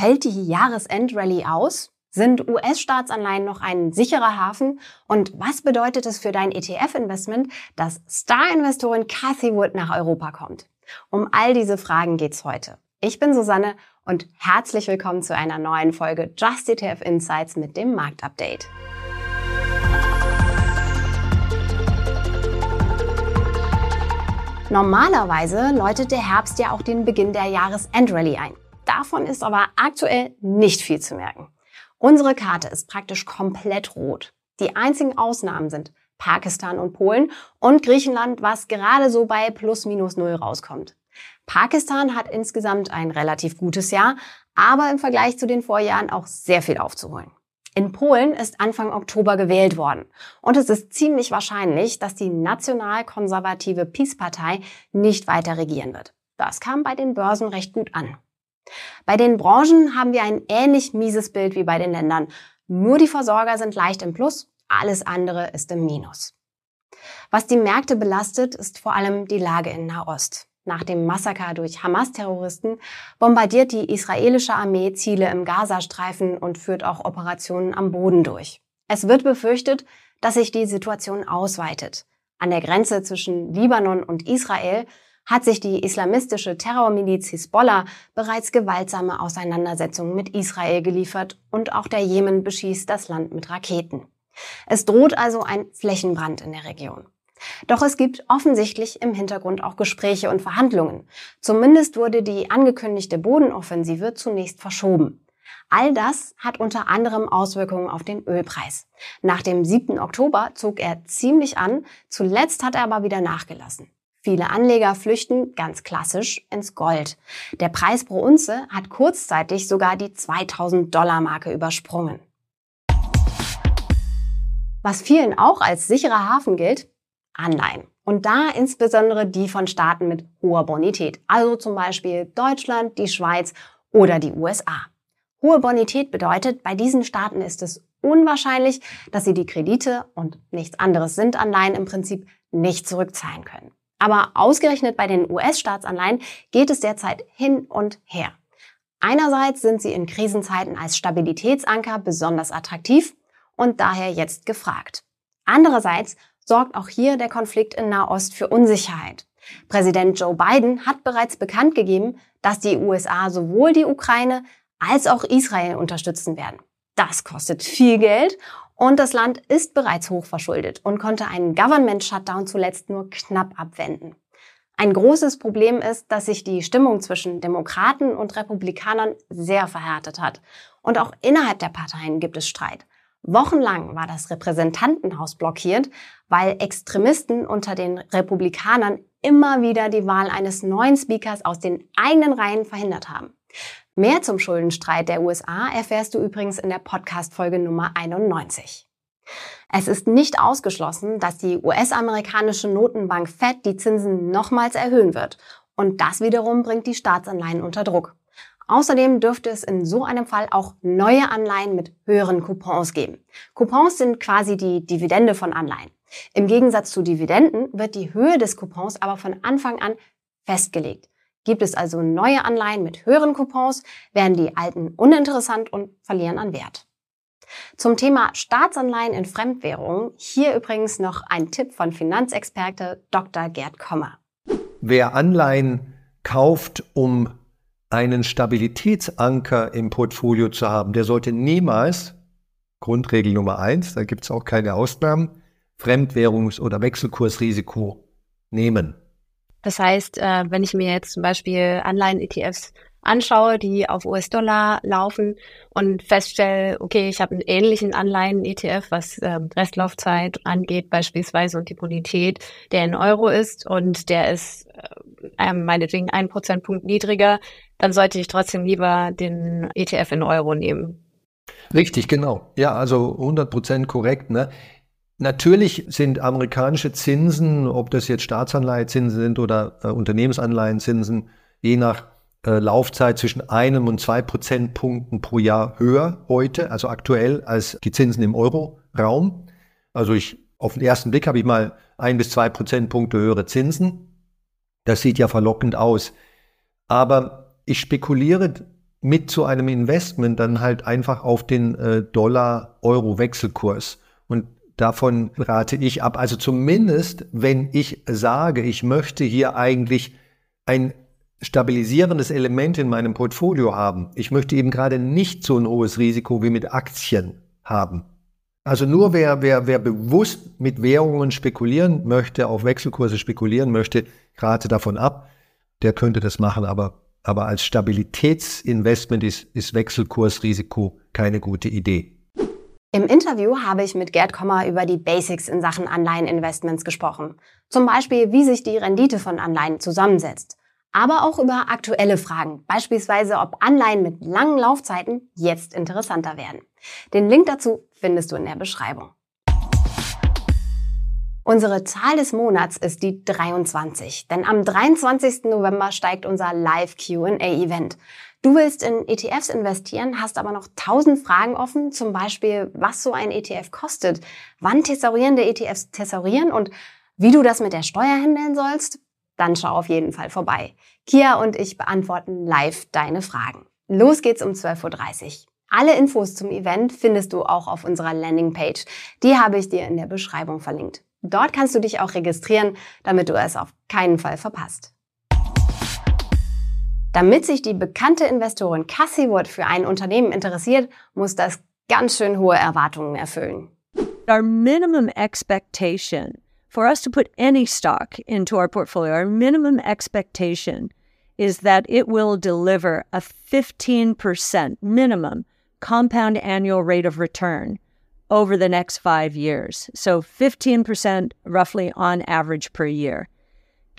Fällt die Jahresendrallye aus? Sind US-Staatsanleihen noch ein sicherer Hafen? Und was bedeutet es für dein ETF-Investment, dass Star-Investorin Cathy Wood nach Europa kommt? Um all diese Fragen geht's heute. Ich bin Susanne und herzlich willkommen zu einer neuen Folge Just ETF Insights mit dem Marktupdate. Normalerweise läutet der Herbst ja auch den Beginn der Jahresendrallye ein. Davon ist aber aktuell nicht viel zu merken. Unsere Karte ist praktisch komplett rot. Die einzigen Ausnahmen sind Pakistan und Polen und Griechenland, was gerade so bei plus minus null rauskommt. Pakistan hat insgesamt ein relativ gutes Jahr, aber im Vergleich zu den Vorjahren auch sehr viel aufzuholen. In Polen ist Anfang Oktober gewählt worden und es ist ziemlich wahrscheinlich, dass die nationalkonservative PiS-Partei nicht weiter regieren wird. Das kam bei den Börsen recht gut an. Bei den Branchen haben wir ein ähnlich mieses Bild wie bei den Ländern. Nur die Versorger sind leicht im Plus, alles andere ist im Minus. Was die Märkte belastet, ist vor allem die Lage in Nahost. Nach dem Massaker durch Hamas-Terroristen bombardiert die israelische Armee Ziele im Gazastreifen und führt auch Operationen am Boden durch. Es wird befürchtet, dass sich die Situation ausweitet. An der Grenze zwischen Libanon und Israel hat sich die islamistische Terrormiliz Hisbollah bereits gewaltsame Auseinandersetzungen mit Israel geliefert und auch der Jemen beschießt das Land mit Raketen. Es droht also ein Flächenbrand in der Region. Doch es gibt offensichtlich im Hintergrund auch Gespräche und Verhandlungen. Zumindest wurde die angekündigte Bodenoffensive zunächst verschoben. All das hat unter anderem Auswirkungen auf den Ölpreis. Nach dem 7. Oktober zog er ziemlich an, zuletzt hat er aber wieder nachgelassen. Viele Anleger flüchten ganz klassisch ins Gold. Der Preis pro Unze hat kurzzeitig sogar die 2000 Dollar Marke übersprungen. Was vielen auch als sicherer Hafen gilt, Anleihen. Und da insbesondere die von Staaten mit hoher Bonität, also zum Beispiel Deutschland, die Schweiz oder die USA. Hohe Bonität bedeutet, bei diesen Staaten ist es unwahrscheinlich, dass sie die Kredite und nichts anderes sind Anleihen im Prinzip nicht zurückzahlen können. Aber ausgerechnet bei den US-Staatsanleihen geht es derzeit hin und her. Einerseits sind sie in Krisenzeiten als Stabilitätsanker besonders attraktiv und daher jetzt gefragt. Andererseits sorgt auch hier der Konflikt in Nahost für Unsicherheit. Präsident Joe Biden hat bereits bekannt gegeben, dass die USA sowohl die Ukraine als auch Israel unterstützen werden. Das kostet viel Geld und das Land ist bereits hochverschuldet und konnte einen Government-Shutdown zuletzt nur knapp abwenden. Ein großes Problem ist, dass sich die Stimmung zwischen Demokraten und Republikanern sehr verhärtet hat. Und auch innerhalb der Parteien gibt es Streit. Wochenlang war das Repräsentantenhaus blockiert, weil Extremisten unter den Republikanern immer wieder die Wahl eines neuen Speakers aus den eigenen Reihen verhindert haben. Mehr zum Schuldenstreit der USA erfährst du übrigens in der Podcast-Folge Nummer 91. Es ist nicht ausgeschlossen, dass die US-amerikanische Notenbank Fed die Zinsen nochmals erhöhen wird. Und das wiederum bringt die Staatsanleihen unter Druck. Außerdem dürfte es in so einem Fall auch neue Anleihen mit höheren Coupons geben. Coupons sind quasi die Dividende von Anleihen. Im Gegensatz zu Dividenden wird die Höhe des Coupons aber von Anfang an festgelegt. Gibt es also neue Anleihen mit höheren Coupons, werden die alten uninteressant und verlieren an Wert. Zum Thema Staatsanleihen in Fremdwährungen hier übrigens noch ein Tipp von Finanzexperte Dr. Gerd Kommer. Wer Anleihen kauft, um einen Stabilitätsanker im Portfolio zu haben, der sollte niemals, Grundregel Nummer eins, da gibt es auch keine Ausnahmen, Fremdwährungs- oder Wechselkursrisiko nehmen. Das heißt, äh, wenn ich mir jetzt zum Beispiel Anleihen-ETFs anschaue, die auf US-Dollar laufen und feststelle, okay, ich habe einen ähnlichen Anleihen-ETF, was äh, Restlaufzeit angeht beispielsweise und die Bonität, der in Euro ist und der ist äh, meinetwegen ein Prozentpunkt niedriger, dann sollte ich trotzdem lieber den ETF in Euro nehmen. Richtig, genau. Ja, also 100 Prozent korrekt. Ne? Natürlich sind amerikanische Zinsen, ob das jetzt Staatsanleihezinsen sind oder äh, Unternehmensanleihenzinsen, je nach äh, Laufzeit zwischen einem und zwei Prozentpunkten pro Jahr höher heute, also aktuell, als die Zinsen im Euro-Raum. Also ich, auf den ersten Blick habe ich mal ein bis zwei Prozentpunkte höhere Zinsen. Das sieht ja verlockend aus. Aber ich spekuliere mit zu einem Investment dann halt einfach auf den äh, Dollar-Euro-Wechselkurs. Und davon rate ich ab. Also zumindest, wenn ich sage, ich möchte hier eigentlich ein stabilisierendes Element in meinem Portfolio haben. Ich möchte eben gerade nicht so ein hohes Risiko wie mit Aktien haben. Also nur wer, wer, wer bewusst mit Währungen spekulieren möchte, auf Wechselkurse spekulieren möchte, rate davon ab. Der könnte das machen, aber, aber als Stabilitätsinvestment ist, ist Wechselkursrisiko keine gute Idee. Im Interview habe ich mit Gerd Kommer über die Basics in Sachen Anleiheninvestments gesprochen. Zum Beispiel, wie sich die Rendite von Anleihen zusammensetzt aber auch über aktuelle Fragen, beispielsweise ob Anleihen mit langen Laufzeiten jetzt interessanter werden. Den Link dazu findest du in der Beschreibung. Unsere Zahl des Monats ist die 23, denn am 23. November steigt unser Live Q&A-Event. Du willst in ETFs investieren, hast aber noch 1000 Fragen offen, zum Beispiel, was so ein ETF kostet, wann thesaurierende ETFs thesaurieren und wie du das mit der Steuer handeln sollst? dann schau auf jeden Fall vorbei. Kia und ich beantworten live deine Fragen. Los geht's um 12.30 Uhr. Alle Infos zum Event findest du auch auf unserer Landingpage. Die habe ich dir in der Beschreibung verlinkt. Dort kannst du dich auch registrieren, damit du es auf keinen Fall verpasst. Damit sich die bekannte Investorin Cassie Wood für ein Unternehmen interessiert, muss das ganz schön hohe Erwartungen erfüllen. Our minimum expectation for us to put any stock into our portfolio, our minimum expectation is that it will deliver a 15% minimum compound annual rate of return over the next five years. So 15% roughly on average per year.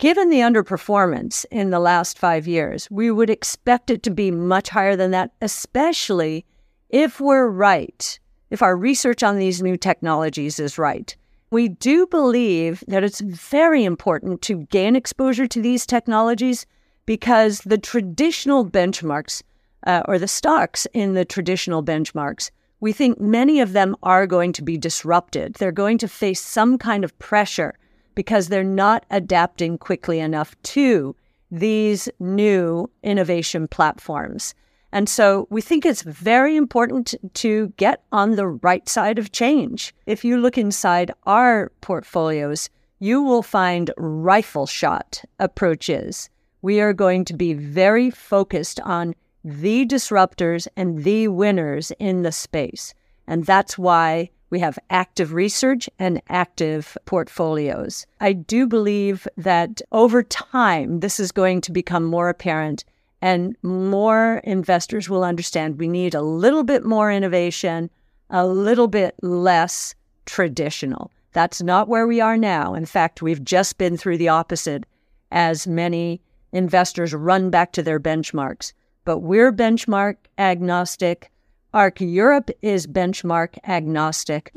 Given the underperformance in the last five years, we would expect it to be much higher than that, especially if we're right, if our research on these new technologies is right. We do believe that it's very important to gain exposure to these technologies because the traditional benchmarks uh, or the stocks in the traditional benchmarks, we think many of them are going to be disrupted. They're going to face some kind of pressure because they're not adapting quickly enough to these new innovation platforms. And so we think it's very important to get on the right side of change. If you look inside our portfolios, you will find rifle shot approaches. We are going to be very focused on the disruptors and the winners in the space. And that's why we have active research and active portfolios. I do believe that over time, this is going to become more apparent and more investors will understand we need a little bit more innovation, a little bit less traditional. That's not where we are now. In fact, we've just been through the opposite as many investors run back to their benchmarks. But we're benchmark agnostic. ARC Europe is benchmark agnostic.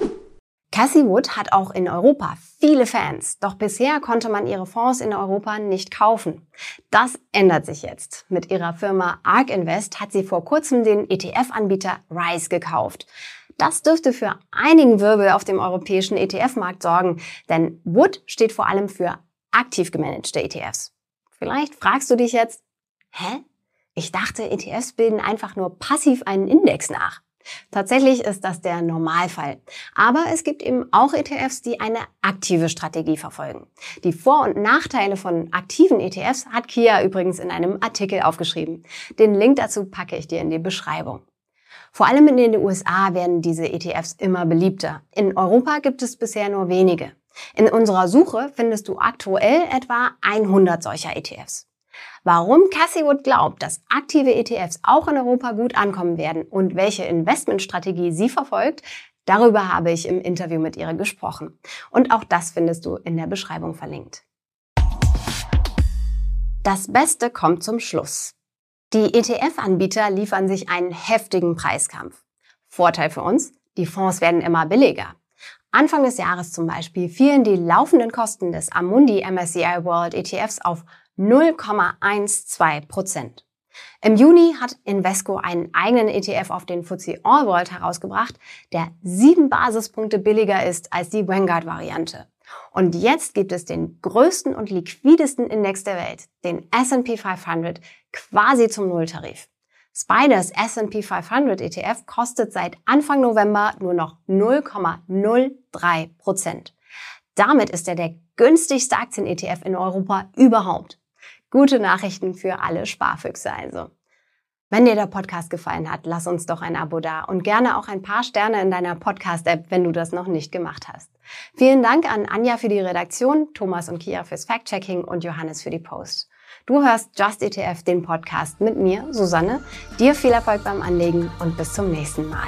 Cassie Wood hat auch in Europa viele Fans, doch bisher konnte man ihre Fonds in Europa nicht kaufen. Das ändert sich jetzt. Mit ihrer Firma ARK Invest hat sie vor kurzem den ETF-Anbieter Rise gekauft. Das dürfte für einigen Wirbel auf dem europäischen ETF-Markt sorgen, denn Wood steht vor allem für aktiv gemanagte ETFs. Vielleicht fragst du dich jetzt, hä? Ich dachte, ETFs bilden einfach nur passiv einen Index nach. Tatsächlich ist das der Normalfall. Aber es gibt eben auch ETFs, die eine aktive Strategie verfolgen. Die Vor- und Nachteile von aktiven ETFs hat Kia übrigens in einem Artikel aufgeschrieben. Den Link dazu packe ich dir in die Beschreibung. Vor allem in den USA werden diese ETFs immer beliebter. In Europa gibt es bisher nur wenige. In unserer Suche findest du aktuell etwa 100 solcher ETFs. Warum Cassie Wood glaubt, dass aktive ETFs auch in Europa gut ankommen werden und welche Investmentstrategie sie verfolgt, darüber habe ich im Interview mit ihr gesprochen. Und auch das findest du in der Beschreibung verlinkt. Das Beste kommt zum Schluss. Die ETF-Anbieter liefern sich einen heftigen Preiskampf. Vorteil für uns, die Fonds werden immer billiger. Anfang des Jahres zum Beispiel fielen die laufenden Kosten des Amundi MSCI World ETFs auf 0,12 Prozent. Im Juni hat Invesco einen eigenen ETF auf den FTSE All World herausgebracht, der sieben Basispunkte billiger ist als die Vanguard-Variante. Und jetzt gibt es den größten und liquidesten Index der Welt, den S&P 500, quasi zum Nulltarif. Spiders S&P 500 ETF kostet seit Anfang November nur noch 0,03 Prozent. Damit ist er der günstigste Aktien-ETF in Europa überhaupt. Gute Nachrichten für alle Sparfüchse also. Wenn dir der Podcast gefallen hat, lass uns doch ein Abo da und gerne auch ein paar Sterne in deiner Podcast-App, wenn du das noch nicht gemacht hast. Vielen Dank an Anja für die Redaktion, Thomas und Kia fürs Fact-Checking und Johannes für die Post. Du hörst Just ETF, den Podcast mit mir, Susanne. Dir viel Erfolg beim Anlegen und bis zum nächsten Mal.